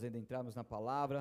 nós adentrarmos na palavra.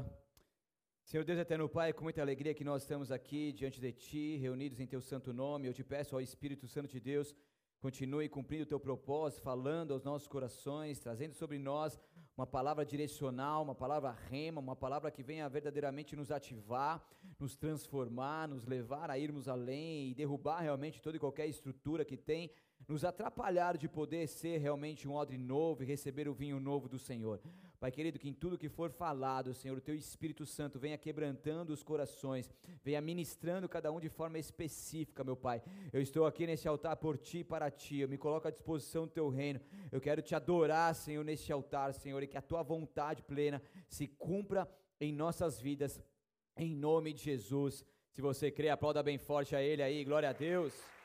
Senhor Deus eterno Pai, com muita alegria que nós estamos aqui diante de Ti, reunidos em Teu santo nome. Eu te peço ao Espírito Santo de Deus, continue cumprindo o Teu propósito, falando aos nossos corações, trazendo sobre nós uma palavra direcional, uma palavra rema, uma palavra que venha verdadeiramente nos ativar, nos transformar, nos levar a irmos além e derrubar realmente toda e qualquer estrutura que tem nos atrapalhar de poder ser realmente um odre novo e receber o vinho novo do Senhor. Pai querido, que em tudo que for falado, Senhor, o teu Espírito Santo venha quebrantando os corações, venha ministrando cada um de forma específica, meu Pai. Eu estou aqui nesse altar por ti e para ti, eu me coloco à disposição do teu reino. Eu quero te adorar, Senhor, neste altar, Senhor, e que a tua vontade plena se cumpra em nossas vidas, em nome de Jesus. Se você crê, aplauda bem forte a Ele aí, glória a Deus.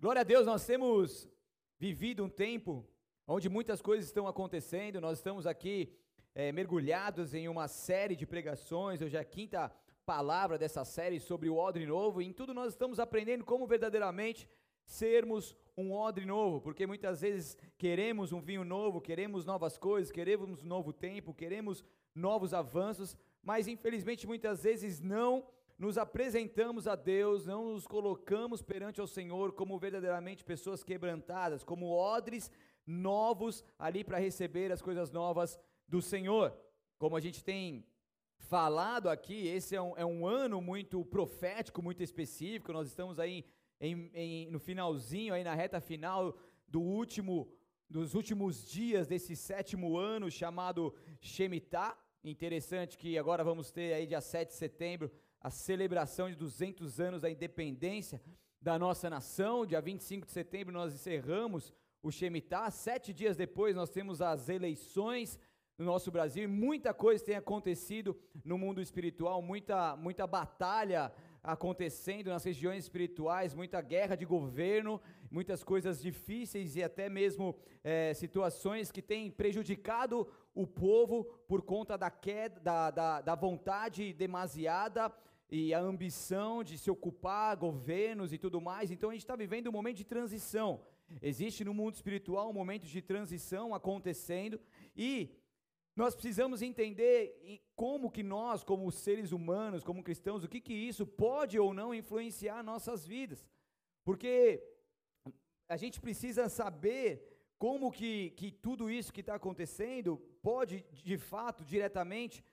Glória a Deus, nós temos vivido um tempo onde muitas coisas estão acontecendo, nós estamos aqui é, mergulhados em uma série de pregações, hoje é a quinta palavra dessa série sobre o odre novo, e em tudo nós estamos aprendendo como verdadeiramente sermos um odre novo, porque muitas vezes queremos um vinho novo, queremos novas coisas, queremos um novo tempo, queremos novos avanços, mas infelizmente muitas vezes não nos apresentamos a Deus, não nos colocamos perante ao Senhor como verdadeiramente pessoas quebrantadas, como odres novos ali para receber as coisas novas do Senhor. Como a gente tem falado aqui, esse é um, é um ano muito profético, muito específico. Nós estamos aí em, em, no finalzinho, aí na reta final do último, dos últimos dias desse sétimo ano chamado Shemitah. Interessante que agora vamos ter aí dia 7 de setembro a celebração de 200 anos da independência da nossa nação. Dia 25 de setembro nós encerramos o Shemitah. Sete dias depois nós temos as eleições no nosso Brasil e muita coisa tem acontecido no mundo espiritual, muita, muita batalha acontecendo nas regiões espirituais, muita guerra de governo, muitas coisas difíceis e até mesmo é, situações que têm prejudicado o povo por conta da queda, da, da, da vontade demasiada e a ambição de se ocupar governos e tudo mais. Então a gente está vivendo um momento de transição. Existe no mundo espiritual um momento de transição acontecendo e nós precisamos entender como que nós, como seres humanos, como cristãos, o que que isso pode ou não influenciar nossas vidas. Porque a gente precisa saber como que, que tudo isso que está acontecendo pode, de fato, diretamente,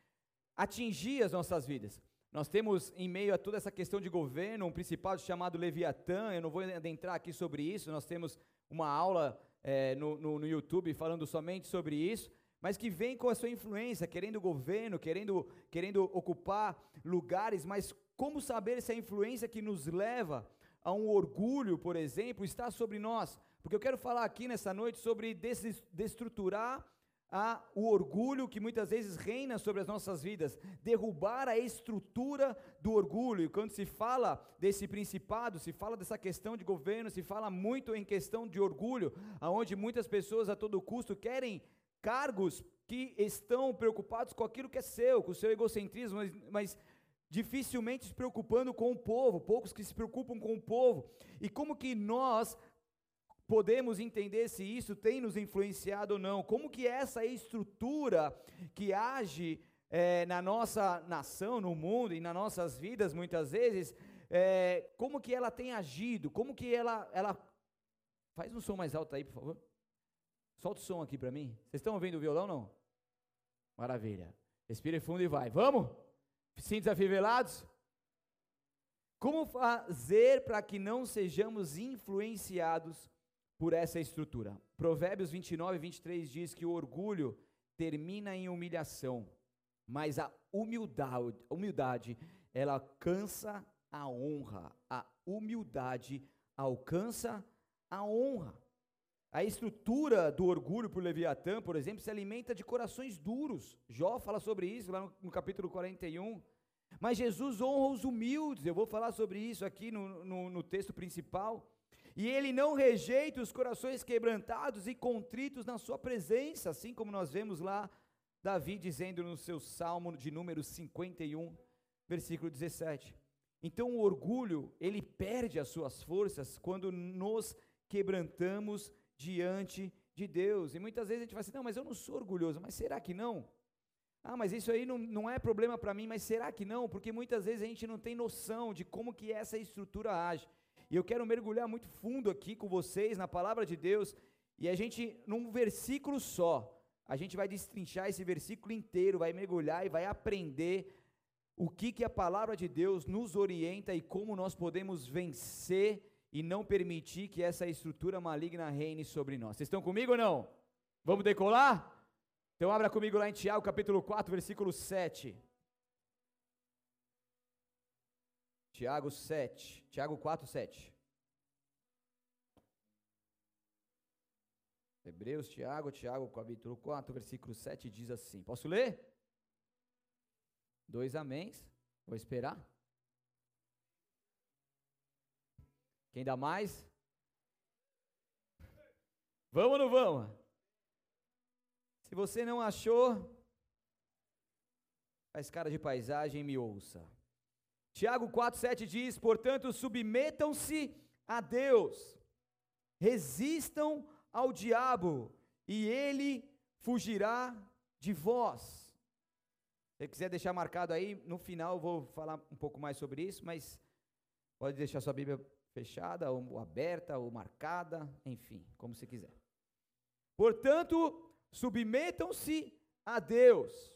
atingir as nossas vidas. Nós temos, em meio a toda essa questão de governo, um principado chamado Leviatã, eu não vou adentrar aqui sobre isso, nós temos uma aula é, no, no, no YouTube falando somente sobre isso, mas que vem com a sua influência, querendo governo, querendo, querendo ocupar lugares, mas como saber se a influência que nos leva a um orgulho, por exemplo, está sobre nós? Porque eu quero falar aqui nessa noite sobre desestruturar a, o orgulho que muitas vezes reina sobre as nossas vidas, derrubar a estrutura do orgulho. E quando se fala desse principado, se fala dessa questão de governo, se fala muito em questão de orgulho, aonde muitas pessoas a todo custo querem cargos que estão preocupados com aquilo que é seu, com o seu egocentrismo, mas, mas dificilmente se preocupando com o povo, poucos que se preocupam com o povo. E como que nós podemos entender se isso tem nos influenciado ou não, como que essa estrutura que age é, na nossa nação, no mundo e nas nossas vidas muitas vezes, é, como que ela tem agido, como que ela, ela, faz um som mais alto aí por favor, solta o som aqui para mim, vocês estão ouvindo o violão não? Maravilha, respire fundo e vai, vamos? Cintos afivelados? Como fazer para que não sejamos influenciados por essa estrutura. Provérbios 29 e 23 diz que o orgulho termina em humilhação, mas a humildade, humildade ela alcança a honra. A humildade alcança a honra. A estrutura do orgulho por Leviatã, por exemplo, se alimenta de corações duros. Jó fala sobre isso lá no, no capítulo 41. Mas Jesus honra os humildes. Eu vou falar sobre isso aqui no, no, no texto principal. E ele não rejeita os corações quebrantados e contritos na sua presença, assim como nós vemos lá Davi dizendo no seu salmo de número 51, versículo 17. Então o orgulho, ele perde as suas forças quando nos quebrantamos diante de Deus. E muitas vezes a gente fala assim: não, mas eu não sou orgulhoso, mas será que não? Ah, mas isso aí não, não é problema para mim, mas será que não? Porque muitas vezes a gente não tem noção de como que essa estrutura age. E eu quero mergulhar muito fundo aqui com vocês na palavra de Deus, e a gente, num versículo só, a gente vai destrinchar esse versículo inteiro, vai mergulhar e vai aprender o que, que a palavra de Deus nos orienta e como nós podemos vencer e não permitir que essa estrutura maligna reine sobre nós. Vocês estão comigo ou não? Vamos decolar? Então abra comigo lá em Tiago, capítulo 4, versículo 7. Tiago 7, Tiago 4, 7. Hebreus, Tiago, Tiago, capítulo 4, versículo 7 diz assim: Posso ler? Dois améns. Vou esperar. Quem dá mais? Vamos ou não vamos? Se você não achou, faz cara de paisagem e me ouça. Tiago 4,7 diz: Portanto, submetam-se a Deus, resistam ao diabo e ele fugirá de vós. Se você quiser deixar marcado aí, no final eu vou falar um pouco mais sobre isso, mas pode deixar sua Bíblia fechada, ou aberta, ou marcada, enfim, como você quiser. Portanto, submetam-se a Deus,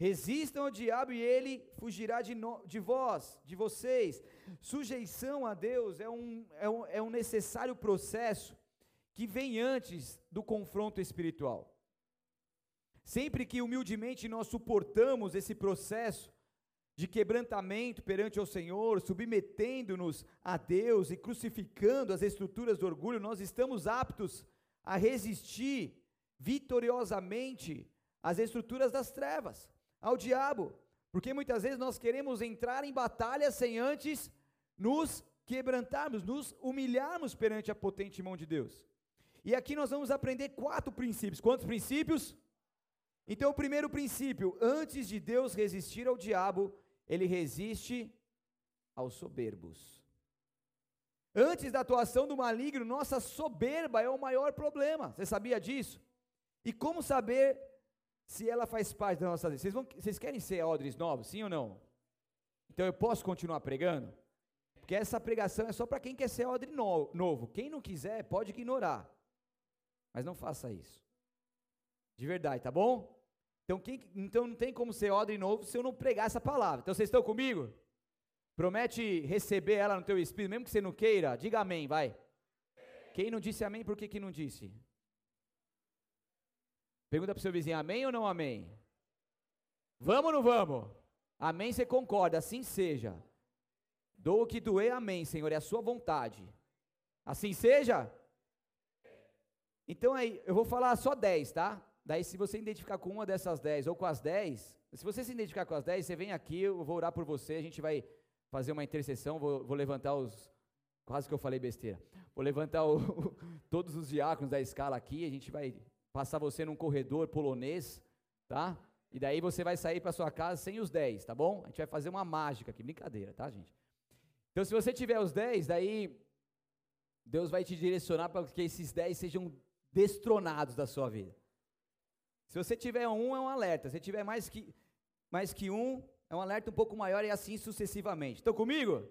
resistam ao diabo e ele fugirá de, no, de vós, de vocês. Sujeição a Deus é um, é um, é um necessário processo que vem antes do confronto espiritual. Sempre que humildemente nós suportamos esse processo de quebrantamento perante o Senhor, submetendo-nos a Deus e crucificando as estruturas do orgulho, nós estamos aptos a resistir vitoriosamente às estruturas das trevas, ao diabo, porque muitas vezes nós queremos entrar em batalha sem antes nos quebrantarmos, nos humilharmos perante a potente mão de Deus. E aqui nós vamos aprender quatro princípios. Quantos princípios? Então, o primeiro princípio: antes de Deus resistir ao diabo, ele resiste aos soberbos. Antes da atuação do maligno, nossa soberba é o maior problema. Você sabia disso? E como saber se ela faz parte da nossa vida? Vocês, vão, vocês querem ser odres novos, sim ou não? Então eu posso continuar pregando? Porque essa pregação é só para quem quer ser odre no, novo. Quem não quiser, pode ignorar. Mas não faça isso. De verdade, tá bom? Então, quem, então não tem como ser odre novo se eu não pregar essa palavra. Então vocês estão comigo? Promete receber ela no teu espírito, mesmo que você não queira, diga amém, vai. Quem não disse amém, por que, que não disse? Pergunta para o seu vizinho, amém ou não amém? Vamos ou não vamos? Amém, você concorda, assim seja. Dou o que doer, amém, Senhor, é a sua vontade. Assim seja? Então aí, eu vou falar só 10, tá? Daí se você identificar com uma dessas 10 ou com as 10, se você se identificar com as 10, você vem aqui, eu vou orar por você, a gente vai fazer uma intercessão, vou, vou levantar os. Quase que eu falei besteira. Vou levantar o, todos os diáconos da escala aqui, a gente vai passar você num corredor polonês, tá? E daí você vai sair para sua casa sem os 10, tá bom? A gente vai fazer uma mágica aqui, brincadeira, tá, gente? Então, se você tiver os 10, daí Deus vai te direcionar para que esses 10 sejam destronados da sua vida. Se você tiver um, é um alerta. Se tiver mais que, mais que um, é um alerta um pouco maior e assim sucessivamente. Estão comigo?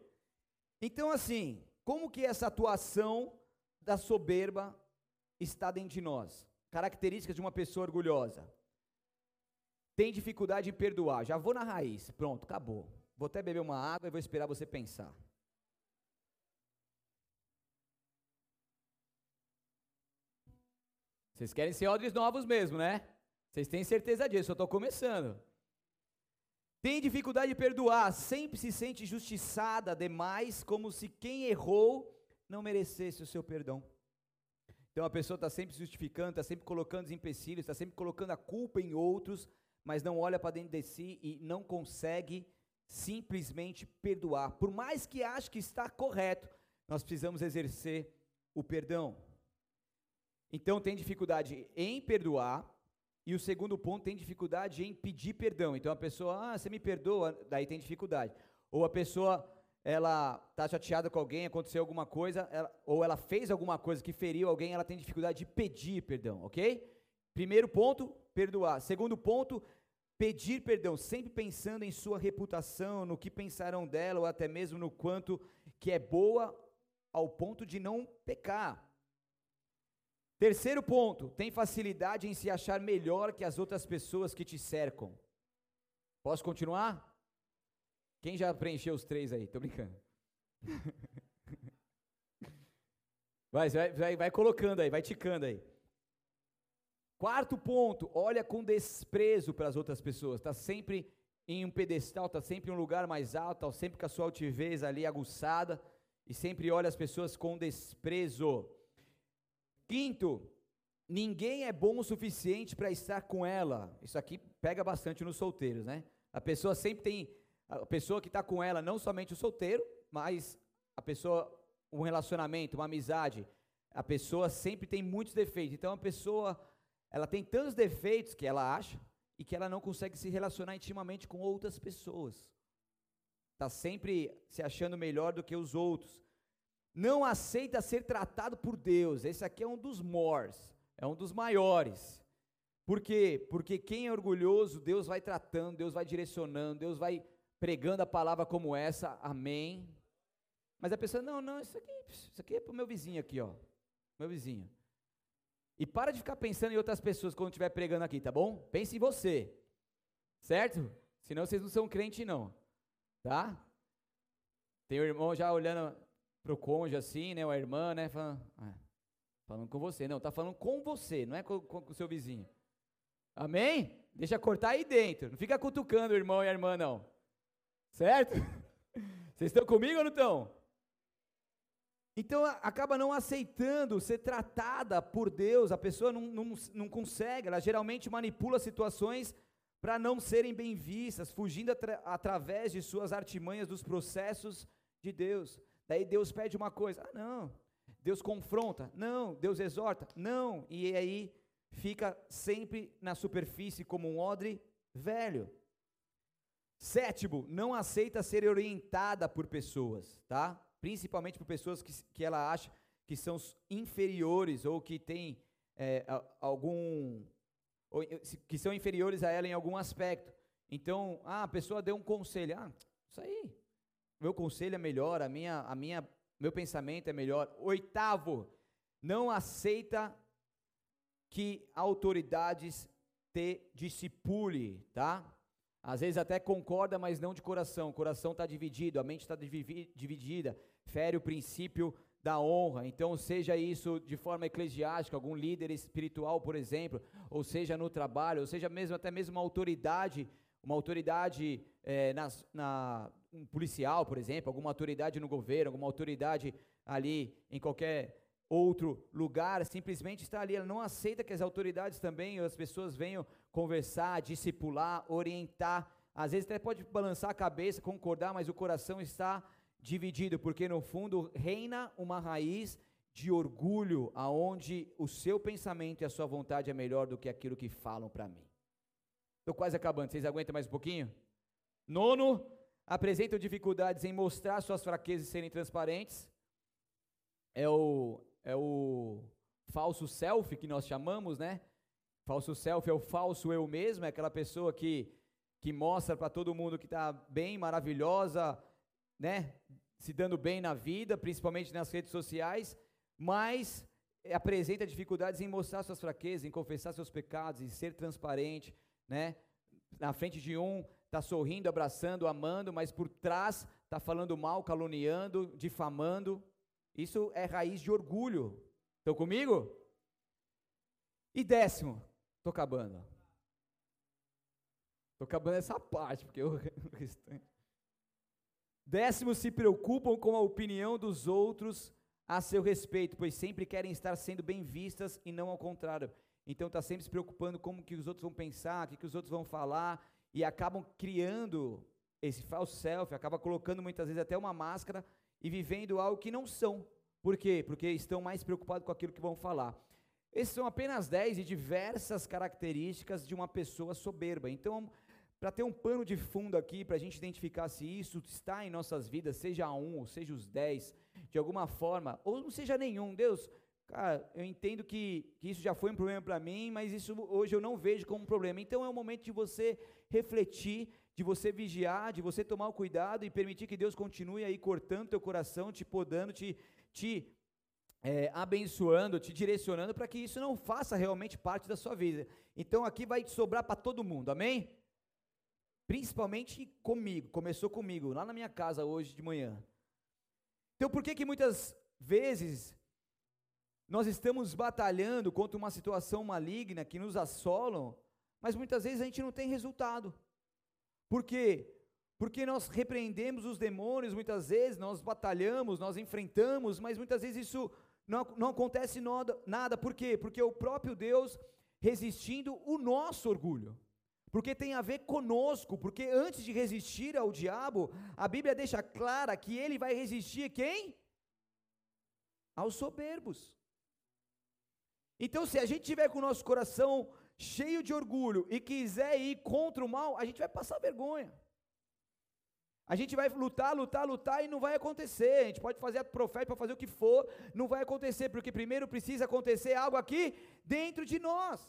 Então, assim, como que essa atuação da soberba está dentro de nós? Características de uma pessoa orgulhosa. Tem dificuldade em perdoar. Já vou na raiz. Pronto, acabou. Vou até beber uma água e vou esperar você pensar. Vocês querem ser odres novos mesmo, né? Vocês têm certeza disso, eu estou começando. Tem dificuldade de perdoar, sempre se sente justiçada demais, como se quem errou não merecesse o seu perdão. Então a pessoa está sempre se justificando, está sempre colocando os empecilhos, está sempre colocando a culpa em outros, mas não olha para dentro de si e não consegue simplesmente perdoar. Por mais que ache que está correto, nós precisamos exercer o perdão. Então tem dificuldade em perdoar, e o segundo ponto tem dificuldade em pedir perdão. Então a pessoa, ah, você me perdoa, daí tem dificuldade. Ou a pessoa ela está chateada com alguém, aconteceu alguma coisa, ela, ou ela fez alguma coisa que feriu alguém, ela tem dificuldade de pedir perdão, ok? Primeiro ponto, perdoar. Segundo ponto, pedir perdão, sempre pensando em sua reputação, no que pensarão dela, ou até mesmo no quanto que é boa, ao ponto de não pecar. Terceiro ponto, tem facilidade em se achar melhor que as outras pessoas que te cercam. Posso continuar? Quem já preencheu os três aí? Tô brincando. Vai, vai, vai, colocando aí, vai ticando aí. Quarto ponto, olha com desprezo para as outras pessoas. Está sempre em um pedestal, está sempre em um lugar mais alto, tá sempre com a sua altivez ali aguçada e sempre olha as pessoas com desprezo. Quinto, ninguém é bom o suficiente para estar com ela. Isso aqui pega bastante nos solteiros, né? A pessoa sempre tem a pessoa que está com ela, não somente o solteiro, mas a pessoa, um relacionamento, uma amizade, a pessoa sempre tem muitos defeitos. Então a pessoa, ela tem tantos defeitos que ela acha e que ela não consegue se relacionar intimamente com outras pessoas. Está sempre se achando melhor do que os outros. Não aceita ser tratado por Deus. Esse aqui é um dos mores, é um dos maiores. Por quê? Porque quem é orgulhoso, Deus vai tratando, Deus vai direcionando, Deus vai pregando a palavra como essa, amém. Mas a pessoa, não, não, isso aqui, isso aqui é para o meu vizinho aqui, ó. Meu vizinho. E para de ficar pensando em outras pessoas quando estiver pregando aqui, tá bom? Pense em você. Certo? Senão vocês não são crente, não. Tá? Tem o irmão já olhando para o cônjuge assim, né? Ou a irmã, né? Falando, ah, falando com você. Não, tá falando com você, não é com, com o seu vizinho. Amém? Deixa cortar aí dentro. Não fica cutucando o irmão e a irmã, não. Certo? Vocês estão comigo ou não estão? Então acaba não aceitando ser tratada por Deus, a pessoa não, não, não consegue, ela geralmente manipula situações para não serem bem vistas, fugindo atra através de suas artimanhas dos processos de Deus. Daí Deus pede uma coisa, ah não, Deus confronta, não, Deus exorta, não, e aí fica sempre na superfície como um odre velho. Sétimo, não aceita ser orientada por pessoas, tá? Principalmente por pessoas que, que ela acha que são inferiores ou que têm é, algum. Ou, que são inferiores a ela em algum aspecto. Então, ah, a pessoa deu um conselho. Ah, isso aí. Meu conselho é melhor, a minha, a minha, meu pensamento é melhor. Oitavo, não aceita que autoridades te discipule, tá? Às vezes até concorda, mas não de coração. O coração está dividido, a mente está dividida, fere o princípio da honra. Então, seja isso de forma eclesiástica, algum líder espiritual, por exemplo, ou seja no trabalho, ou seja mesmo até mesmo uma autoridade, uma autoridade é, na, um policial, por exemplo, alguma autoridade no governo, alguma autoridade ali em qualquer outro lugar, simplesmente está ali, ela não aceita que as autoridades também, as pessoas venham conversar, discipular, orientar. Às vezes até pode balançar a cabeça, concordar, mas o coração está dividido, porque no fundo reina uma raiz de orgulho, aonde o seu pensamento e a sua vontade é melhor do que aquilo que falam para mim. Estou quase acabando, vocês aguentam mais um pouquinho? Nono, apresentam dificuldades em mostrar suas fraquezas e serem transparentes. É o, é o falso self que nós chamamos, né? Falso self é o falso eu mesmo, é aquela pessoa que, que mostra para todo mundo que está bem, maravilhosa, né? Se dando bem na vida, principalmente nas redes sociais, mas apresenta dificuldades em mostrar suas fraquezas, em confessar seus pecados, em ser transparente, né? Na frente de um, está sorrindo, abraçando, amando, mas por trás está falando mal, caluniando, difamando. Isso é raiz de orgulho. Estão comigo? E décimo, estou acabando. Estou acabando essa parte, porque o restante. Décimo, se preocupam com a opinião dos outros a seu respeito, pois sempre querem estar sendo bem vistas e não ao contrário. Então está sempre se preocupando como que os outros vão pensar, o que, que os outros vão falar, e acabam criando esse falso self, acaba colocando muitas vezes até uma máscara e vivendo algo que não são. Por quê? Porque estão mais preocupados com aquilo que vão falar. Esses são apenas 10 de diversas características de uma pessoa soberba. Então, para ter um pano de fundo aqui, para a gente identificar se isso está em nossas vidas, seja um, ou seja os dez, de alguma forma, ou não seja nenhum, Deus, cara, eu entendo que, que isso já foi um problema para mim, mas isso hoje eu não vejo como um problema. Então é o momento de você refletir, de você vigiar, de você tomar o cuidado e permitir que Deus continue aí cortando teu coração, te podando, te, te é, abençoando, te direcionando para que isso não faça realmente parte da sua vida. Então aqui vai sobrar para todo mundo, amém? Principalmente comigo, começou comigo, lá na minha casa hoje de manhã. Então por que que muitas vezes nós estamos batalhando contra uma situação maligna que nos assolam, mas muitas vezes a gente não tem resultado. Por quê? Porque nós repreendemos os demônios, muitas vezes nós batalhamos, nós enfrentamos, mas muitas vezes isso não, não acontece nada, nada. Por quê? Porque o próprio Deus resistindo o nosso orgulho porque tem a ver conosco, porque antes de resistir ao diabo, a Bíblia deixa clara que ele vai resistir quem? Aos soberbos. Então, se a gente tiver com o nosso coração cheio de orgulho e quiser ir contra o mal, a gente vai passar vergonha. A gente vai lutar, lutar, lutar e não vai acontecer. A gente pode fazer a profeta para fazer o que for, não vai acontecer, porque primeiro precisa acontecer algo aqui dentro de nós.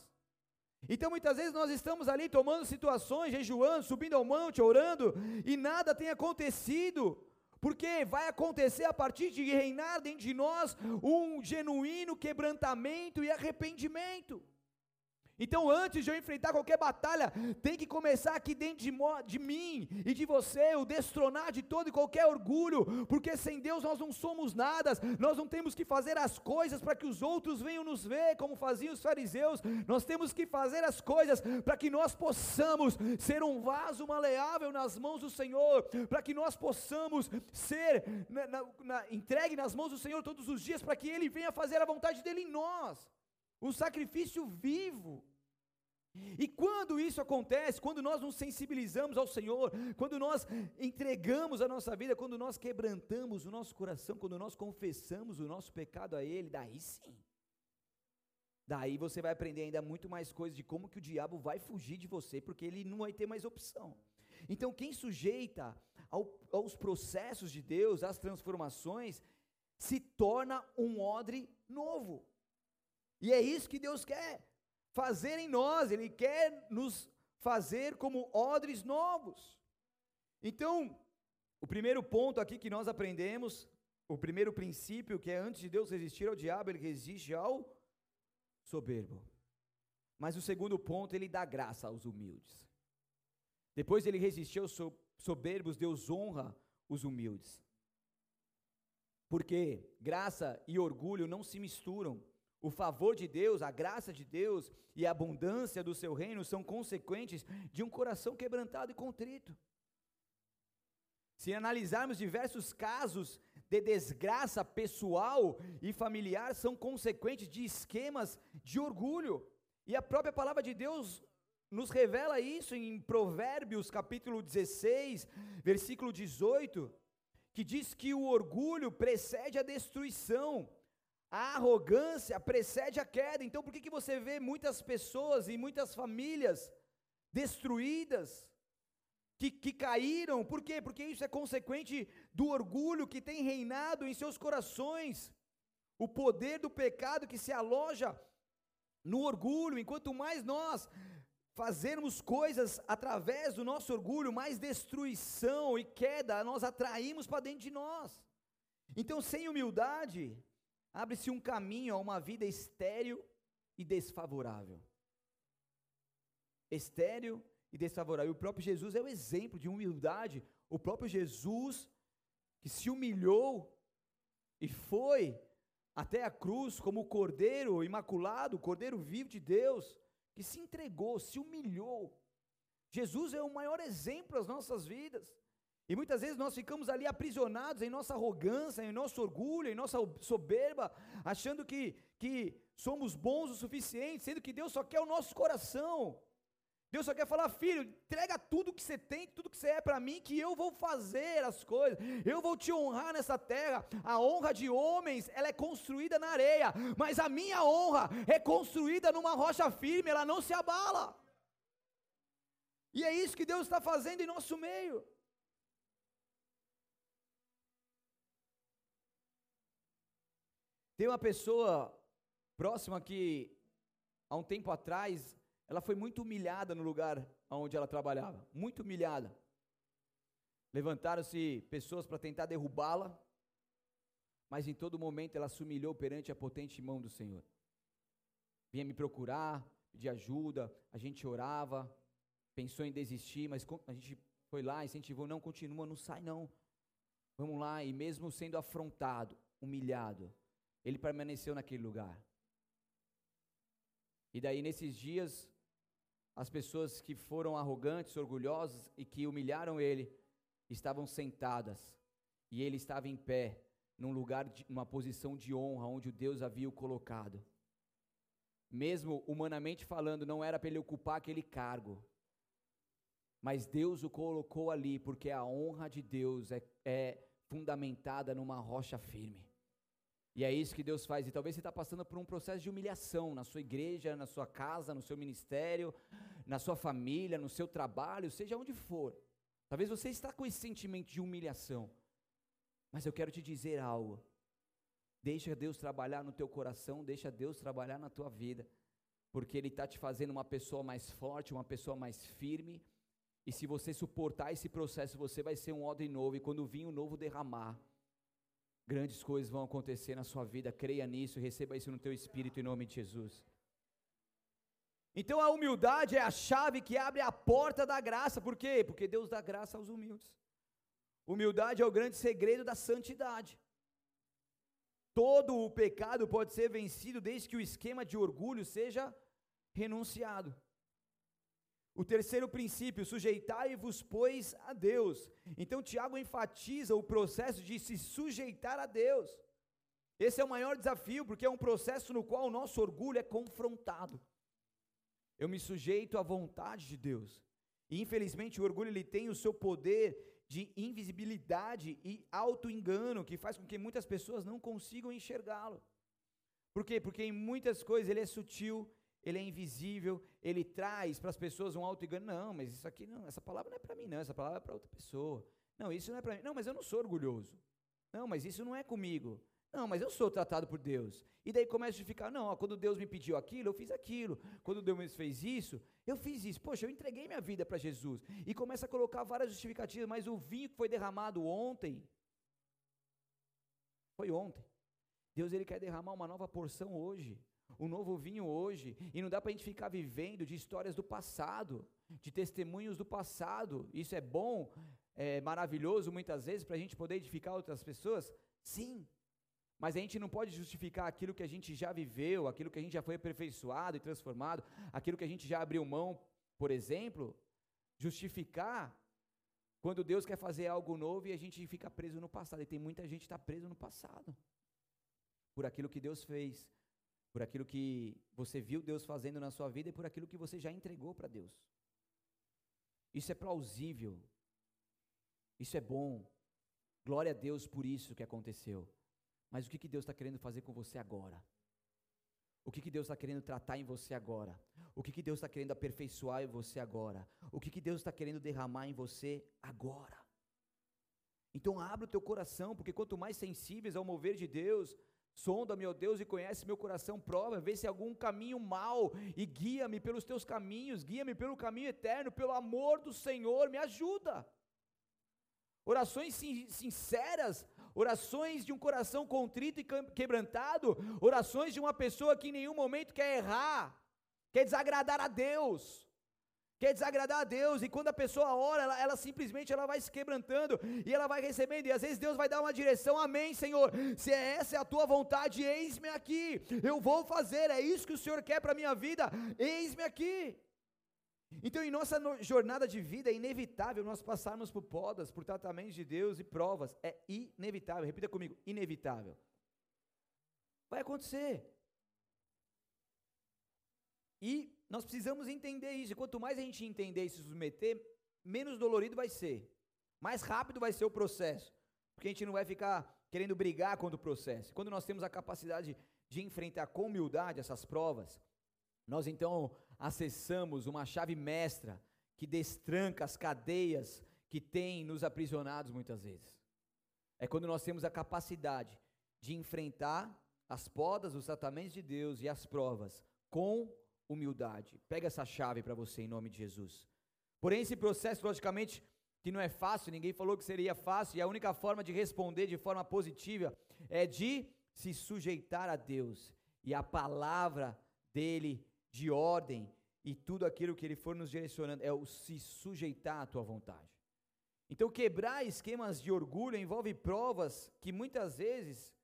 Então muitas vezes nós estamos ali tomando situações, jejuando, subindo ao monte, orando, e nada tem acontecido, porque vai acontecer a partir de reinar dentro de nós um genuíno quebrantamento e arrependimento. Então, antes de eu enfrentar qualquer batalha, tem que começar aqui dentro de, de, mim e de você, o destronar de todo e qualquer orgulho, porque sem Deus nós não somos nada, nós não temos que fazer as coisas para que os outros venham nos ver, como faziam os fariseus, nós temos que fazer as coisas para que nós possamos ser um vaso maleável nas mãos do Senhor, para que nós possamos ser na, na, na, entregue nas mãos do Senhor todos os dias, para que Ele venha fazer a vontade dEle em nós, um sacrifício vivo. E quando isso acontece, quando nós nos sensibilizamos ao Senhor, quando nós entregamos a nossa vida, quando nós quebrantamos o nosso coração, quando nós confessamos o nosso pecado a Ele, daí sim. Daí você vai aprender ainda muito mais coisas de como que o diabo vai fugir de você, porque ele não vai ter mais opção. Então, quem sujeita ao, aos processos de Deus, às transformações, se torna um odre novo. E é isso que Deus quer fazer em nós, Ele quer nos fazer como odres novos. Então, o primeiro ponto aqui que nós aprendemos, o primeiro princípio, que é antes de Deus resistir ao diabo, ele resiste ao soberbo. Mas o segundo ponto, ele dá graça aos humildes. Depois ele resistir aos soberbos, Deus honra os humildes. Porque graça e orgulho não se misturam. O favor de Deus, a graça de Deus e a abundância do seu reino são consequentes de um coração quebrantado e contrito. Se analisarmos diversos casos de desgraça pessoal e familiar, são consequentes de esquemas de orgulho. E a própria palavra de Deus nos revela isso em Provérbios capítulo 16, versículo 18, que diz que o orgulho precede a destruição a arrogância precede a queda. Então, por que, que você vê muitas pessoas e muitas famílias destruídas, que, que caíram? Por quê? Porque isso é consequente do orgulho que tem reinado em seus corações, o poder do pecado que se aloja no orgulho. Enquanto mais nós fazermos coisas através do nosso orgulho, mais destruição e queda nós atraímos para dentro de nós. Então, sem humildade, abre-se um caminho a uma vida estéril e desfavorável. Estéril e desfavorável. O próprio Jesus é o exemplo de humildade. O próprio Jesus que se humilhou e foi até a cruz como o cordeiro imaculado, o cordeiro vivo de Deus, que se entregou, se humilhou. Jesus é o maior exemplo das nossas vidas. E muitas vezes nós ficamos ali aprisionados em nossa arrogância, em nosso orgulho, em nossa soberba, achando que, que somos bons o suficiente, sendo que Deus só quer o nosso coração. Deus só quer falar, filho, entrega tudo que você tem, tudo que você é para mim, que eu vou fazer as coisas, eu vou te honrar nessa terra. A honra de homens, ela é construída na areia, mas a minha honra é construída numa rocha firme, ela não se abala. E é isso que Deus está fazendo em nosso meio. Tem uma pessoa próxima que, há um tempo atrás, ela foi muito humilhada no lugar onde ela trabalhava. Muito humilhada. Levantaram-se pessoas para tentar derrubá-la, mas em todo momento ela se humilhou perante a potente mão do Senhor. Vinha me procurar, pedir ajuda, a gente orava, pensou em desistir, mas a gente foi lá, incentivou, não continua, não sai não. Vamos lá, e mesmo sendo afrontado, humilhado, ele permaneceu naquele lugar. E daí nesses dias, as pessoas que foram arrogantes, orgulhosas e que humilharam ele, estavam sentadas, e ele estava em pé, num lugar, de, numa posição de honra, onde Deus havia o colocado. Mesmo humanamente falando, não era para ele ocupar aquele cargo, mas Deus o colocou ali, porque a honra de Deus é, é fundamentada numa rocha firme. E é isso que Deus faz. E talvez você está passando por um processo de humilhação na sua igreja, na sua casa, no seu ministério, na sua família, no seu trabalho, seja onde for. Talvez você está com esse sentimento de humilhação. Mas eu quero te dizer algo. Deixa Deus trabalhar no teu coração, deixa Deus trabalhar na tua vida, porque Ele está te fazendo uma pessoa mais forte, uma pessoa mais firme, e se você suportar esse processo, você vai ser um odre novo, e quando o vinho novo derramar, grandes coisas vão acontecer na sua vida, creia nisso, receba isso no teu espírito em nome de Jesus. Então a humildade é a chave que abre a porta da graça, por quê? Porque Deus dá graça aos humildes. Humildade é o grande segredo da santidade. Todo o pecado pode ser vencido desde que o esquema de orgulho seja renunciado. O terceiro princípio, sujeitai-vos, pois, a Deus. Então, Tiago enfatiza o processo de se sujeitar a Deus. Esse é o maior desafio, porque é um processo no qual o nosso orgulho é confrontado. Eu me sujeito à vontade de Deus. E, infelizmente, o orgulho ele tem o seu poder de invisibilidade e auto-engano que faz com que muitas pessoas não consigam enxergá-lo. Por quê? Porque em muitas coisas ele é sutil, ele é invisível, ele traz para as pessoas um auto-engano. Não, mas isso aqui não, essa palavra não é para mim, não, essa palavra é para outra pessoa. Não, isso não é para mim. Não, mas eu não sou orgulhoso. Não, mas isso não é comigo. Não, mas eu sou tratado por Deus. E daí começa a ficar, não, ó, quando Deus me pediu aquilo, eu fiz aquilo. Quando Deus fez isso, eu fiz isso. Poxa, eu entreguei minha vida para Jesus. E começa a colocar várias justificativas, mas o vinho que foi derramado ontem, foi ontem. Deus ele quer derramar uma nova porção hoje, um novo vinho hoje. E não dá para a gente ficar vivendo de histórias do passado, de testemunhos do passado. Isso é bom, é maravilhoso muitas vezes para a gente poder edificar outras pessoas. Sim, mas a gente não pode justificar aquilo que a gente já viveu, aquilo que a gente já foi aperfeiçoado e transformado, aquilo que a gente já abriu mão, por exemplo, justificar quando Deus quer fazer algo novo e a gente fica preso no passado. E tem muita gente que está preso no passado. Por aquilo que Deus fez, por aquilo que você viu Deus fazendo na sua vida e por aquilo que você já entregou para Deus. Isso é plausível. Isso é bom. Glória a Deus por isso que aconteceu. Mas o que, que Deus está querendo fazer com você agora? O que, que Deus está querendo tratar em você agora? O que, que Deus está querendo aperfeiçoar em você agora? O que, que Deus está querendo derramar em você agora? Então abre o teu coração, porque quanto mais sensíveis ao mover de Deus, sonda, meu Deus, e conhece meu coração, prova, vê se algum caminho mal, e guia-me pelos teus caminhos, guia-me pelo caminho eterno, pelo amor do Senhor, me ajuda. Orações sinceras orações de um coração contrito e quebrantado, orações de uma pessoa que em nenhum momento quer errar, quer desagradar a Deus. Quer desagradar a Deus, e quando a pessoa ora, ela, ela simplesmente ela vai se quebrantando e ela vai recebendo, e às vezes Deus vai dar uma direção, amém, Senhor. Se essa é a tua vontade, eis-me aqui, eu vou fazer, é isso que o Senhor quer para a minha vida, eis-me aqui. Então, em nossa jornada de vida, é inevitável nós passarmos por podas, por tratamentos de Deus e provas. É inevitável. Repita comigo: inevitável. Vai acontecer. E nós precisamos entender isso. E quanto mais a gente entender e se submeter, menos dolorido vai ser. Mais rápido vai ser o processo. Porque a gente não vai ficar querendo brigar contra o processo. Quando nós temos a capacidade de enfrentar com humildade essas provas, nós então acessamos uma chave mestra, que destranca as cadeias que tem nos aprisionados muitas vezes. É quando nós temos a capacidade de enfrentar as podas, os tratamentos de Deus e as provas com humildade. Pega essa chave para você em nome de Jesus. Porém, esse processo, logicamente, que não é fácil, ninguém falou que seria fácil, e a única forma de responder de forma positiva é de se sujeitar a Deus e a palavra dele de ordem e tudo aquilo que ele for nos direcionando é o se sujeitar à tua vontade. Então, quebrar esquemas de orgulho envolve provas que muitas vezes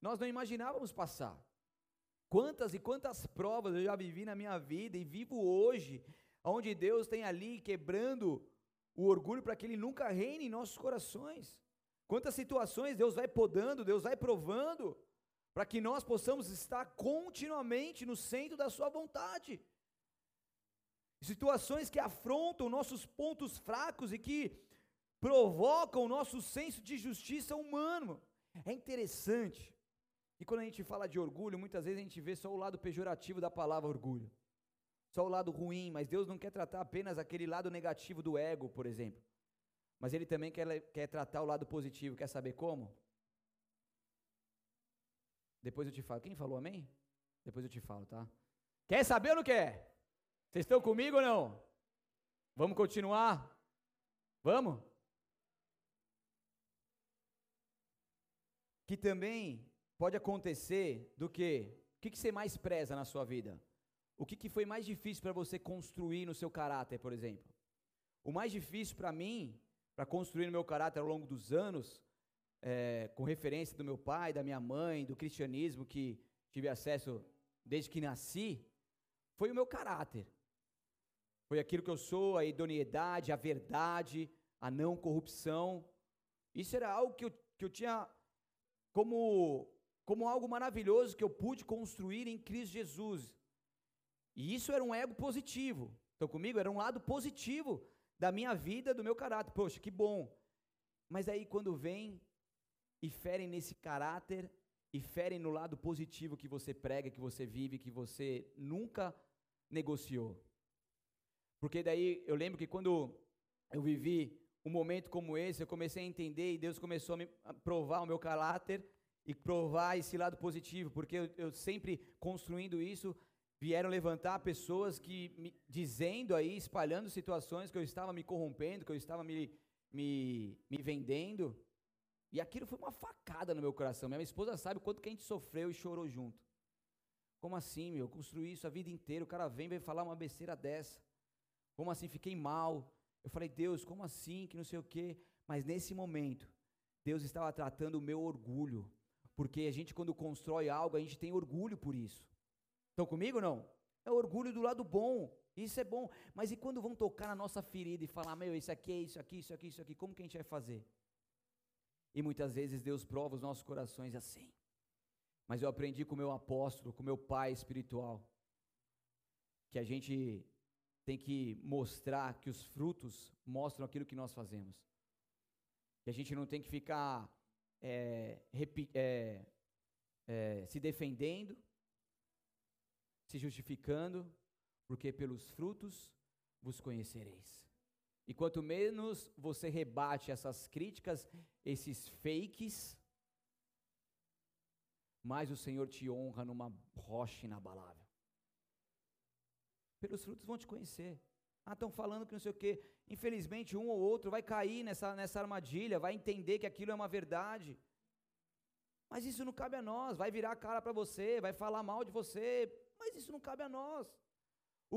nós não imaginávamos passar. Quantas e quantas provas eu já vivi na minha vida e vivo hoje, onde Deus tem ali quebrando o orgulho para que ele nunca reine em nossos corações. Quantas situações Deus vai podando, Deus vai provando, para que nós possamos estar continuamente no centro da Sua vontade. Situações que afrontam nossos pontos fracos e que provocam o nosso senso de justiça humano. É interessante. E quando a gente fala de orgulho, muitas vezes a gente vê só o lado pejorativo da palavra orgulho. Só o lado ruim, mas Deus não quer tratar apenas aquele lado negativo do ego, por exemplo. Mas Ele também quer, quer tratar o lado positivo. Quer saber como? Depois eu te falo. Quem falou amém? Depois eu te falo, tá? Quer saber ou não quer? Vocês estão comigo ou não? Vamos continuar? Vamos? que também pode acontecer do que? O que, você mais preza na sua vida? O que, que foi mais difícil para você construir no seu caráter, por exemplo? O mais difícil para mim, para construir no meu caráter ao longo dos anos, é, com referência do meu pai, da minha mãe, do cristianismo que tive acesso desde que nasci, foi o meu caráter. Foi aquilo que eu sou, a idoneidade, a verdade, a não corrupção. Isso era algo que eu, que eu tinha como, como algo maravilhoso que eu pude construir em Cristo Jesus. E isso era um ego positivo. Estão comigo? Era um lado positivo da minha vida, do meu caráter. Poxa, que bom. Mas aí quando vem e ferem nesse caráter e ferem no lado positivo que você prega, que você vive, que você nunca negociou. Porque daí eu lembro que quando eu vivi um momento como esse, eu comecei a entender e Deus começou a me provar o meu caráter e provar esse lado positivo, porque eu, eu sempre construindo isso, vieram levantar pessoas que me, dizendo aí, espalhando situações que eu estava me corrompendo, que eu estava me, me, me vendendo, e aquilo foi uma facada no meu coração. Minha esposa sabe o quanto que a gente sofreu e chorou junto. Como assim, meu? Eu construí isso a vida inteira, o cara vem vai falar uma besteira dessa. Como assim? Fiquei mal. Eu falei, Deus, como assim? Que não sei o quê. Mas nesse momento, Deus estava tratando o meu orgulho. Porque a gente, quando constrói algo, a gente tem orgulho por isso. Estão comigo ou não? É orgulho do lado bom. Isso é bom. Mas e quando vão tocar na nossa ferida e falar, meu, isso aqui isso aqui, isso aqui, isso aqui, como que a gente vai fazer? E muitas vezes Deus prova os nossos corações assim. Mas eu aprendi com o meu apóstolo, com o meu pai espiritual, que a gente tem que mostrar que os frutos mostram aquilo que nós fazemos. Que a gente não tem que ficar é, é, é, se defendendo, se justificando, porque pelos frutos vos conhecereis. E quanto menos você rebate essas críticas, esses fakes, mais o Senhor te honra numa rocha inabalável. Pelos frutos vão te conhecer. Ah, estão falando que não sei o quê. Infelizmente, um ou outro vai cair nessa, nessa armadilha, vai entender que aquilo é uma verdade. Mas isso não cabe a nós. Vai virar a cara para você, vai falar mal de você. Mas isso não cabe a nós.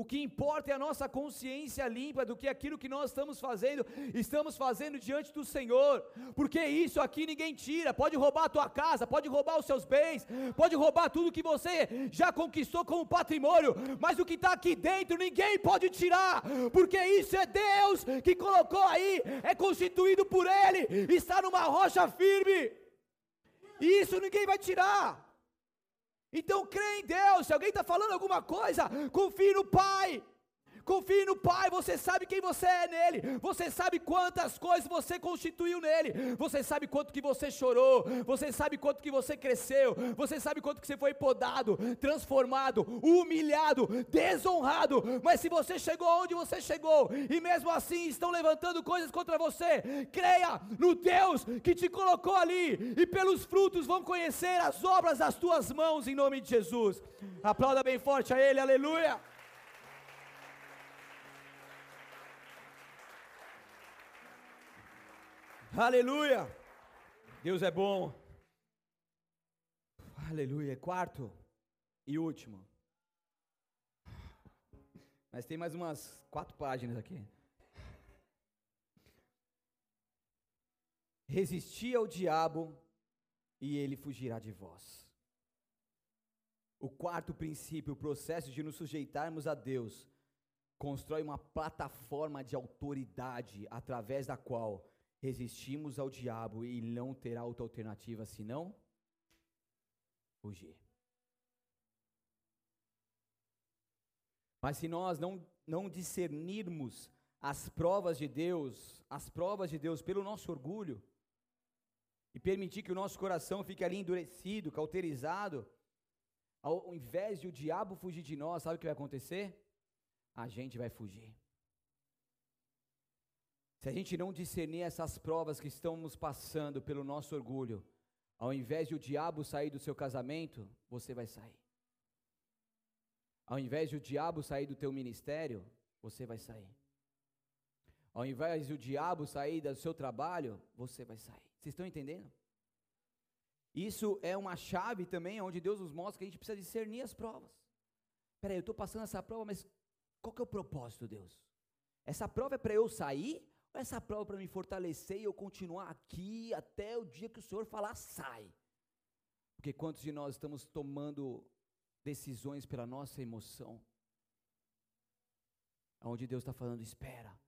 O que importa é a nossa consciência limpa do que aquilo que nós estamos fazendo, estamos fazendo diante do Senhor, porque isso aqui ninguém tira. Pode roubar a tua casa, pode roubar os seus bens, pode roubar tudo que você já conquistou como patrimônio, mas o que está aqui dentro ninguém pode tirar, porque isso é Deus que colocou aí, é constituído por Ele, está numa rocha firme, e isso ninguém vai tirar. Então crê em Deus. Se alguém está falando alguma coisa, confie no Pai. Confie no Pai, você sabe quem você é nele. Você sabe quantas coisas você constituiu nele. Você sabe quanto que você chorou, você sabe quanto que você cresceu, você sabe quanto que você foi podado, transformado, humilhado, desonrado. Mas se você chegou onde você chegou e mesmo assim estão levantando coisas contra você, creia no Deus que te colocou ali e pelos frutos vão conhecer as obras das tuas mãos em nome de Jesus. Aplauda bem forte a Ele, aleluia. Aleluia. Deus é bom. Aleluia. Quarto e último. Mas tem mais umas quatro páginas aqui. Resisti ao diabo e ele fugirá de vós. O quarto princípio, o processo de nos sujeitarmos a Deus, constrói uma plataforma de autoridade através da qual resistimos ao diabo e não terá outra alternativa senão fugir. Mas se nós não, não discernirmos as provas de Deus, as provas de Deus pelo nosso orgulho, e permitir que o nosso coração fique ali endurecido, cauterizado, ao invés de o diabo fugir de nós, sabe o que vai acontecer? A gente vai fugir. Se a gente não discernir essas provas que estamos passando pelo nosso orgulho, ao invés de o diabo sair do seu casamento, você vai sair. Ao invés de o diabo sair do teu ministério, você vai sair. Ao invés de o diabo sair do seu trabalho, você vai sair. Vocês estão entendendo? Isso é uma chave também onde Deus nos mostra que a gente precisa discernir as provas. Peraí, eu estou passando essa prova, mas qual que é o propósito, Deus? Essa prova é para eu sair essa prova para me fortalecer e eu continuar aqui até o dia que o Senhor falar sai. Porque quantos de nós estamos tomando decisões pela nossa emoção? Onde Deus está falando, espera,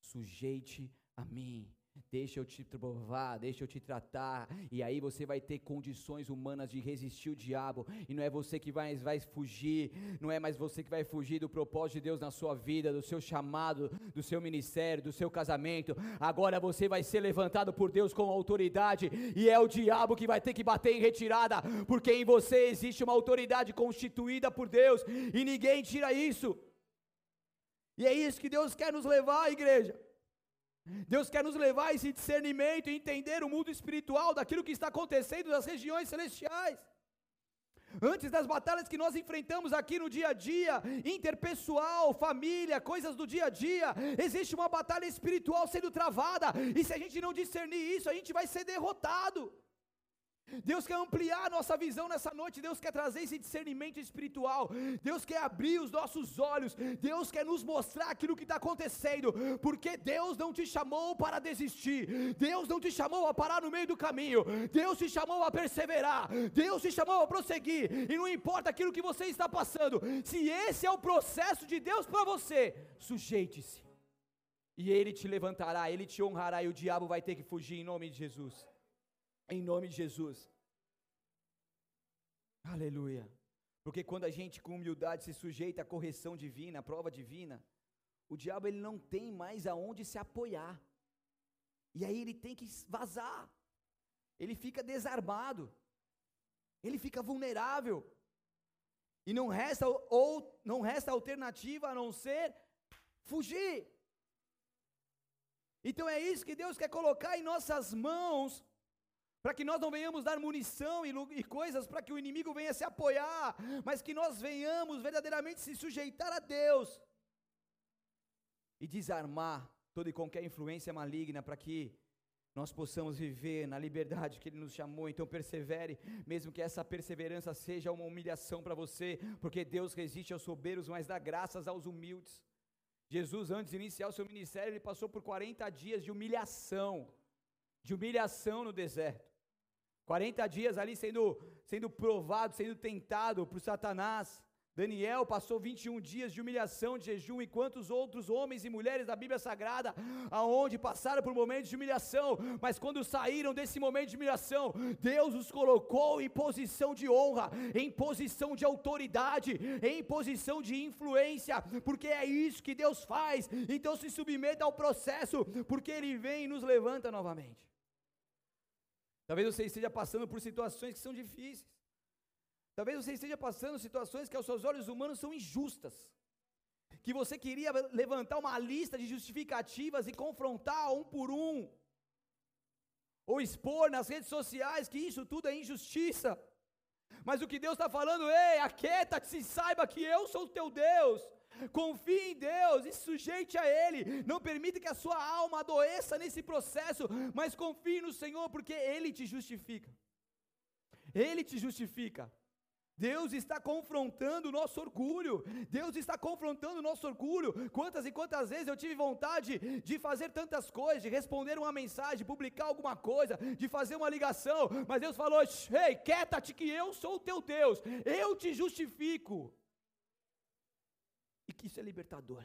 sujeite a mim, Deixa eu te provar, deixa eu te tratar, e aí você vai ter condições humanas de resistir o diabo, e não é você que vai, vai fugir, não é mais você que vai fugir do propósito de Deus na sua vida, do seu chamado, do seu ministério, do seu casamento. Agora você vai ser levantado por Deus com autoridade, e é o diabo que vai ter que bater em retirada, porque em você existe uma autoridade constituída por Deus, e ninguém tira isso. E é isso que Deus quer nos levar, igreja. Deus quer nos levar a esse discernimento e entender o mundo espiritual daquilo que está acontecendo nas regiões celestiais. Antes das batalhas que nós enfrentamos aqui no dia a dia, interpessoal, família, coisas do dia a dia, existe uma batalha espiritual sendo travada, e se a gente não discernir isso, a gente vai ser derrotado. Deus quer ampliar a nossa visão nessa noite, Deus quer trazer esse discernimento espiritual, Deus quer abrir os nossos olhos, Deus quer nos mostrar aquilo que está acontecendo, porque Deus não te chamou para desistir, Deus não te chamou a parar no meio do caminho, Deus te chamou a perseverar, Deus te chamou a prosseguir, e não importa aquilo que você está passando, se esse é o processo de Deus para você, sujeite-se, e Ele te levantará, Ele te honrará, e o diabo vai ter que fugir em nome de Jesus. Em nome de Jesus. Aleluia. Porque quando a gente com humildade se sujeita à correção divina, à prova divina, o diabo ele não tem mais aonde se apoiar. E aí ele tem que vazar. Ele fica desarmado. Ele fica vulnerável. E não resta ou não resta alternativa a não ser fugir. Então é isso que Deus quer colocar em nossas mãos para que nós não venhamos dar munição e, e coisas para que o inimigo venha se apoiar, mas que nós venhamos verdadeiramente se sujeitar a Deus e desarmar toda e qualquer influência maligna para que nós possamos viver na liberdade que Ele nos chamou. Então, persevere, mesmo que essa perseverança seja uma humilhação para você, porque Deus resiste aos soberbos, mas dá graças aos humildes. Jesus, antes de iniciar o seu ministério, ele passou por 40 dias de humilhação, de humilhação no deserto. 40 dias ali sendo, sendo provado, sendo tentado por Satanás, Daniel passou 21 dias de humilhação, de jejum, enquanto os outros homens e mulheres da Bíblia Sagrada, aonde passaram por momentos de humilhação, mas quando saíram desse momento de humilhação, Deus os colocou em posição de honra, em posição de autoridade, em posição de influência, porque é isso que Deus faz. Então se submeta ao processo, porque Ele vem e nos levanta novamente. Talvez você esteja passando por situações que são difíceis. Talvez você esteja passando situações que aos seus olhos humanos são injustas. Que você queria levantar uma lista de justificativas e confrontar um por um. Ou expor nas redes sociais que isso tudo é injustiça. Mas o que Deus está falando, ei, aquieta-te, saiba que eu sou o teu Deus. Confie em Deus e sujeite a Ele. Não permita que a sua alma adoeça nesse processo, mas confie no Senhor, porque Ele te justifica. Ele te justifica. Deus está confrontando o nosso orgulho. Deus está confrontando o nosso orgulho. Quantas e quantas vezes eu tive vontade de fazer tantas coisas, de responder uma mensagem, publicar alguma coisa, de fazer uma ligação, mas Deus falou: "Ei, quieta-te que eu sou o teu Deus. Eu te justifico." E que isso é libertador.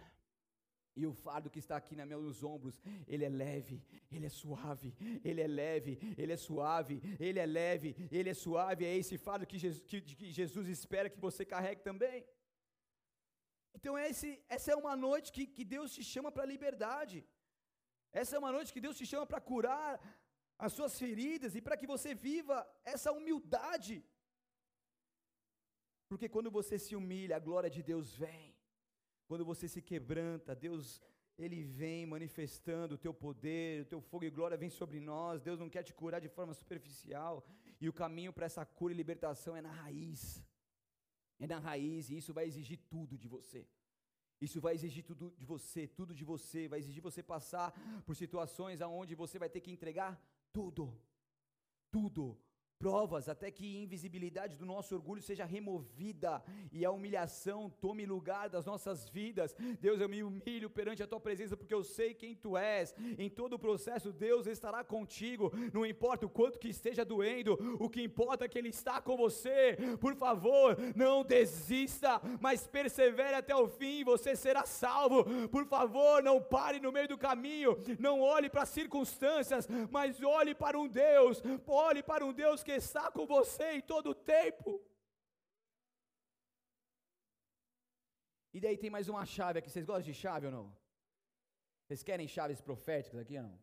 E o fardo que está aqui nos meus ombros, ele é leve, ele é suave, ele é leve, ele é suave, ele é leve, ele é suave. É esse fardo que Jesus, que, que Jesus espera que você carregue também. Então, esse, essa é uma noite que, que Deus te chama para a liberdade. Essa é uma noite que Deus te chama para curar as suas feridas e para que você viva essa humildade. Porque quando você se humilha, a glória de Deus vem. Quando você se quebranta, Deus, Ele vem manifestando o teu poder, o teu fogo e glória vem sobre nós. Deus não quer te curar de forma superficial. E o caminho para essa cura e libertação é na raiz. É na raiz, e isso vai exigir tudo de você. Isso vai exigir tudo de você, tudo de você, vai exigir você passar por situações aonde você vai ter que entregar tudo. Tudo provas até que a invisibilidade do nosso orgulho seja removida e a humilhação tome lugar das nossas vidas. Deus, eu me humilho perante a tua presença porque eu sei quem tu és. Em todo o processo, Deus estará contigo. Não importa o quanto que esteja doendo, o que importa é que Ele está com você. Por favor, não desista, mas persevere até o fim. Você será salvo. Por favor, não pare no meio do caminho. Não olhe para as circunstâncias, mas olhe para um Deus. Olhe para um Deus que porque está com você em todo o tempo. E daí tem mais uma chave aqui. Vocês gostam de chave ou não? Vocês querem chaves proféticas aqui ou não?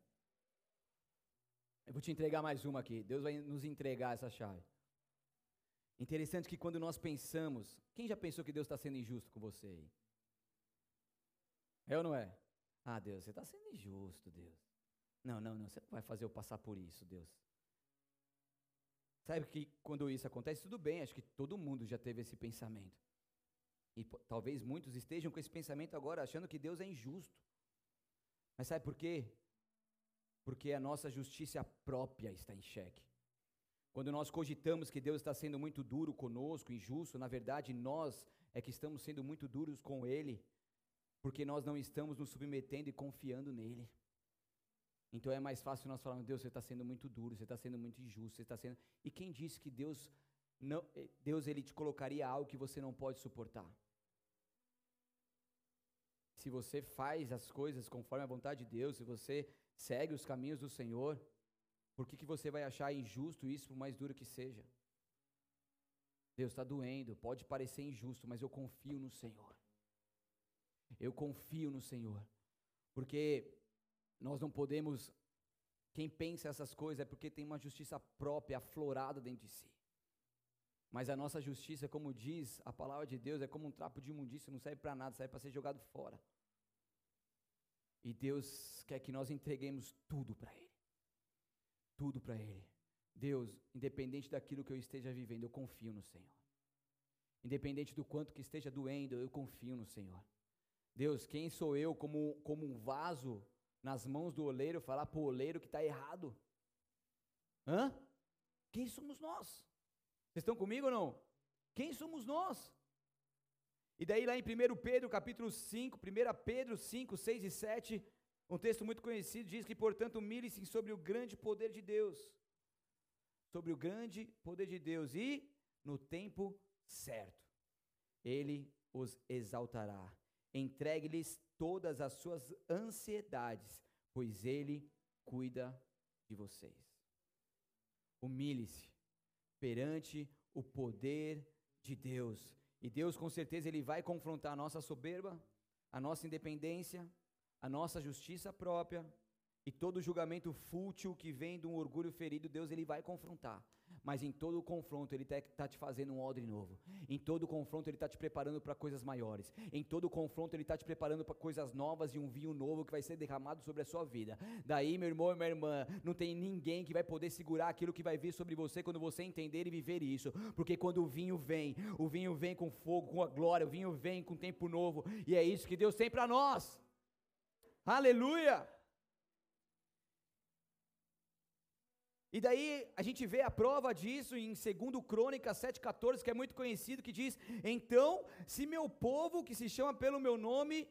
Eu vou te entregar mais uma aqui. Deus vai nos entregar essa chave. Interessante que quando nós pensamos, quem já pensou que Deus está sendo injusto com você aí? É ou não é? Ah, Deus, você está sendo injusto, Deus. Não, não, não, você não vai fazer eu passar por isso, Deus. Sabe que quando isso acontece, tudo bem, acho que todo mundo já teve esse pensamento. E talvez muitos estejam com esse pensamento agora, achando que Deus é injusto. Mas sabe por quê? Porque a nossa justiça própria está em xeque. Quando nós cogitamos que Deus está sendo muito duro conosco, injusto, na verdade nós é que estamos sendo muito duros com Ele, porque nós não estamos nos submetendo e confiando nele. Então é mais fácil nós falarmos, Deus, você está sendo muito duro, você está sendo muito injusto, você está sendo. E quem disse que Deus não, eh, Deus ele te colocaria algo que você não pode suportar? Se você faz as coisas conforme a vontade de Deus, se você segue os caminhos do Senhor, por que, que você vai achar injusto isso, por mais duro que seja? Deus está doendo, pode parecer injusto, mas eu confio no Senhor. Eu confio no Senhor. Porque nós não podemos. Quem pensa essas coisas é porque tem uma justiça própria aflorada dentro de si. Mas a nossa justiça, como diz a palavra de Deus, é como um trapo de imundícia, não serve para nada, serve para ser jogado fora. E Deus quer que nós entreguemos tudo para Ele. Tudo para Ele. Deus, independente daquilo que eu esteja vivendo, eu confio no Senhor. Independente do quanto que esteja doendo, eu confio no Senhor. Deus, quem sou eu como, como um vaso nas mãos do oleiro, falar para o oleiro que está errado. Hã? Quem somos nós? Vocês estão comigo ou não? Quem somos nós? E daí lá em 1 Pedro capítulo 5, 1 Pedro 5, 6 e 7, um texto muito conhecido, diz que, portanto, humilhe-se sobre o grande poder de Deus. Sobre o grande poder de Deus e no tempo certo. ele os exaltará. Entregue-lhes todas as suas ansiedades, pois ele cuida de vocês. Humilhe-se perante o poder de Deus. E Deus, com certeza, Ele vai confrontar a nossa soberba, a nossa independência, a nossa justiça própria e todo julgamento fútil que vem de um orgulho ferido, Deus ele vai confrontar. Mas em todo o confronto Ele está tá te fazendo um odre novo. Em todo o confronto Ele está te preparando para coisas maiores. Em todo o confronto Ele está te preparando para coisas novas e um vinho novo que vai ser derramado sobre a sua vida. Daí, meu irmão e minha irmã, não tem ninguém que vai poder segurar aquilo que vai vir sobre você quando você entender e viver isso. Porque quando o vinho vem, o vinho vem com fogo, com a glória, o vinho vem com tempo novo. E é isso que Deus tem para nós. Aleluia! E daí a gente vê a prova disso em 2 Crônicas 7,14, que é muito conhecido, que diz: Então, se meu povo, que se chama pelo meu nome,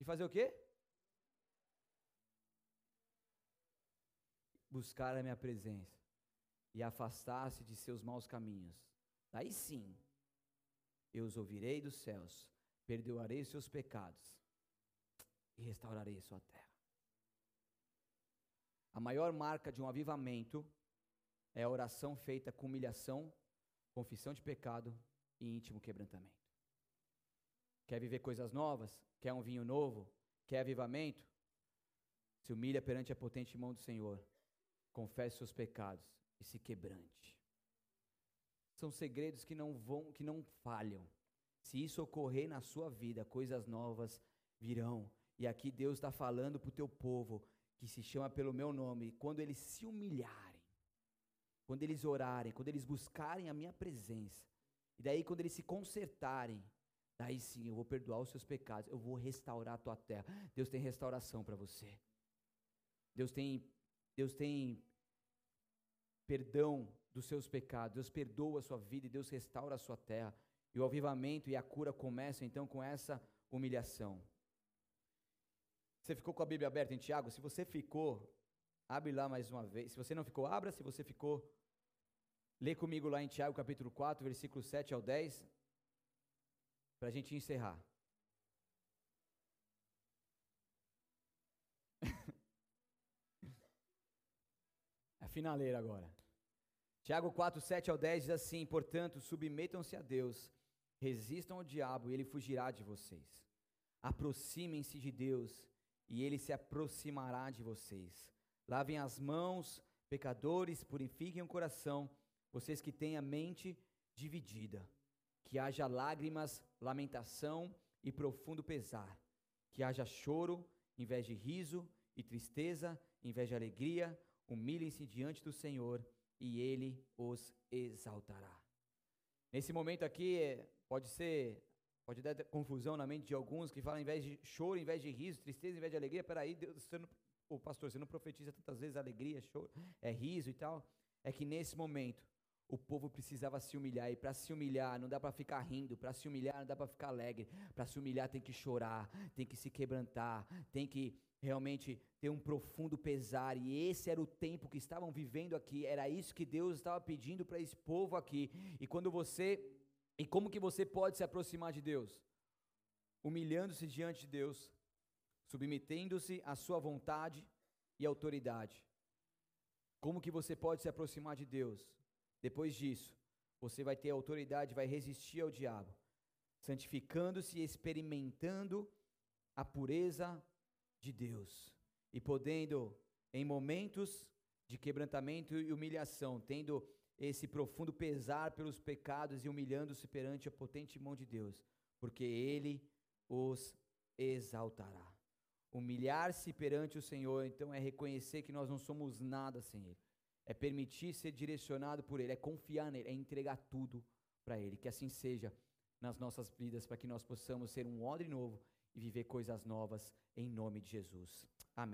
e fazer o quê? Buscar a minha presença e afastar-se de seus maus caminhos. Daí sim, eu os ouvirei dos céus, perdoarei seus pecados e restaurarei sua terra. A maior marca de um avivamento é a oração feita com humilhação, confissão de pecado e íntimo quebrantamento. Quer viver coisas novas? Quer um vinho novo? Quer avivamento? Se humilha perante a potente mão do Senhor, confesse seus pecados e se quebrante. São segredos que não vão, que não falham. Se isso ocorrer na sua vida, coisas novas virão. E aqui Deus está falando para o teu povo: que se chama pelo meu nome, quando eles se humilharem, quando eles orarem, quando eles buscarem a minha presença, e daí quando eles se consertarem, daí sim eu vou perdoar os seus pecados, eu vou restaurar a tua terra. Deus tem restauração para você. Deus tem Deus tem perdão dos seus pecados. Deus perdoa a sua vida e Deus restaura a sua terra. E o avivamento e a cura começam então com essa humilhação. Você ficou com a Bíblia aberta em Tiago? Se você ficou, abre lá mais uma vez. Se você não ficou, abra. Se você ficou, lê comigo lá em Tiago capítulo 4, versículo 7 ao 10, para a gente encerrar. a finaleira agora. Tiago 4, 7 ao 10 diz assim: Portanto, submetam-se a Deus, resistam ao diabo e ele fugirá de vocês. Aproximem-se de Deus e ele se aproximará de vocês. Lavem as mãos, pecadores, purifiquem o coração, vocês que têm a mente dividida. Que haja lágrimas, lamentação e profundo pesar. Que haja choro, em vez de riso, e tristeza, em vez de alegria. Humilhem-se diante do Senhor e ele os exaltará. Nesse momento aqui, é, pode ser Pode dar confusão na mente de alguns que falam, em vez de choro, em vez de riso, tristeza, em vez de alegria. Peraí, Deus, você não, o pastor, você não profetiza tantas vezes alegria, choro, é riso e tal. É que nesse momento, o povo precisava se humilhar. E para se humilhar, não dá para ficar rindo. Para se humilhar, não dá para ficar alegre. Para se humilhar, tem que chorar, tem que se quebrantar, tem que realmente ter um profundo pesar. E esse era o tempo que estavam vivendo aqui. Era isso que Deus estava pedindo para esse povo aqui. E quando você e como que você pode se aproximar de Deus? Humilhando-se diante de Deus, submetendo-se à sua vontade e autoridade. Como que você pode se aproximar de Deus? Depois disso, você vai ter autoridade, vai resistir ao diabo, santificando-se e experimentando a pureza de Deus e podendo em momentos de quebrantamento e humilhação, tendo esse profundo pesar pelos pecados e humilhando-se perante a potente mão de Deus, porque Ele os exaltará. Humilhar-se perante o Senhor, então, é reconhecer que nós não somos nada sem Ele, é permitir ser direcionado por Ele, é confiar nele, é entregar tudo para Ele. Que assim seja nas nossas vidas, para que nós possamos ser um odre novo e viver coisas novas em nome de Jesus. Amém.